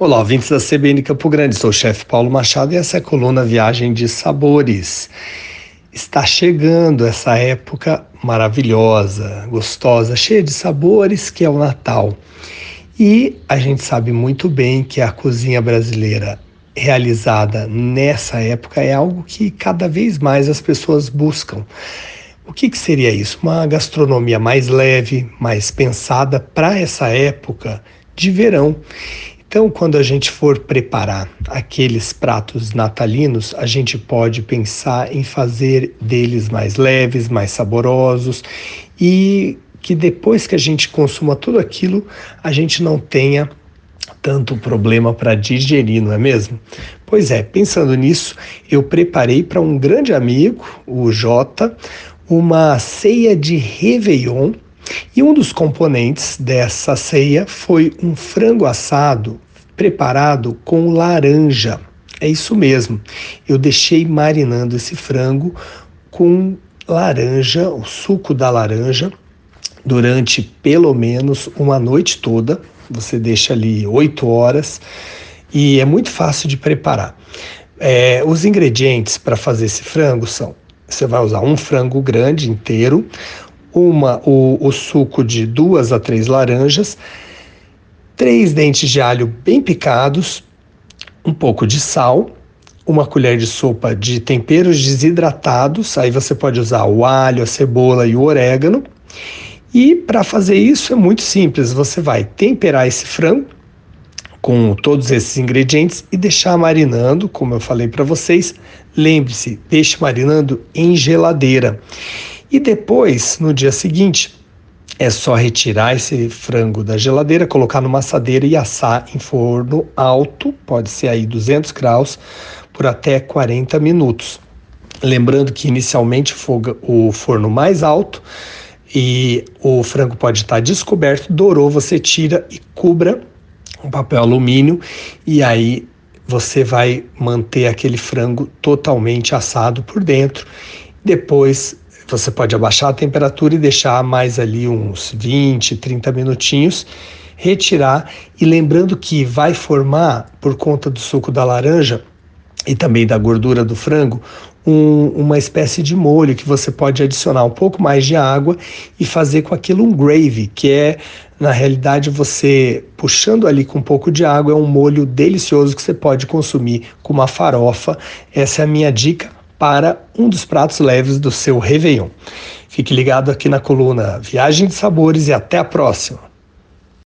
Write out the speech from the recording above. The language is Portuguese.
Olá, ouvintes da CBN Campo Grande, sou o chefe Paulo Machado e essa é a coluna Viagem de Sabores. Está chegando essa época maravilhosa, gostosa, cheia de sabores que é o Natal. E a gente sabe muito bem que a cozinha brasileira realizada nessa época é algo que cada vez mais as pessoas buscam. O que, que seria isso? Uma gastronomia mais leve, mais pensada para essa época de verão. Então, quando a gente for preparar aqueles pratos natalinos, a gente pode pensar em fazer deles mais leves, mais saborosos e que depois que a gente consuma tudo aquilo, a gente não tenha tanto problema para digerir, não é mesmo? Pois é, pensando nisso, eu preparei para um grande amigo, o Jota, uma ceia de Réveillon e um dos componentes dessa ceia foi um frango assado preparado com laranja. É isso mesmo. Eu deixei marinando esse frango com laranja, o suco da laranja, durante pelo menos uma noite toda. Você deixa ali oito horas e é muito fácil de preparar. É, os ingredientes para fazer esse frango são: você vai usar um frango grande inteiro, uma o, o suco de duas a três laranjas, três dentes de alho bem picados, um pouco de sal, uma colher de sopa de temperos desidratados, aí você pode usar o alho, a cebola e o orégano. E para fazer isso é muito simples, você vai temperar esse frango com todos esses ingredientes e deixar marinando, como eu falei para vocês. Lembre-se, deixe marinando em geladeira. E depois, no dia seguinte, é só retirar esse frango da geladeira, colocar numa assadeira e assar em forno alto, pode ser aí 200 graus, por até 40 minutos. Lembrando que inicialmente o forno mais alto e o frango pode estar descoberto, dourou, você tira e cubra um papel alumínio e aí você vai manter aquele frango totalmente assado por dentro. Depois você pode abaixar a temperatura e deixar mais ali uns 20, 30 minutinhos, retirar e lembrando que vai formar, por conta do suco da laranja e também da gordura do frango, um, uma espécie de molho que você pode adicionar um pouco mais de água e fazer com aquilo um gravy, que é na realidade você puxando ali com um pouco de água, é um molho delicioso que você pode consumir com uma farofa. Essa é a minha dica para um dos pratos leves do seu Réveillon. Fique ligado aqui na coluna Viagem de Sabores e até a próxima!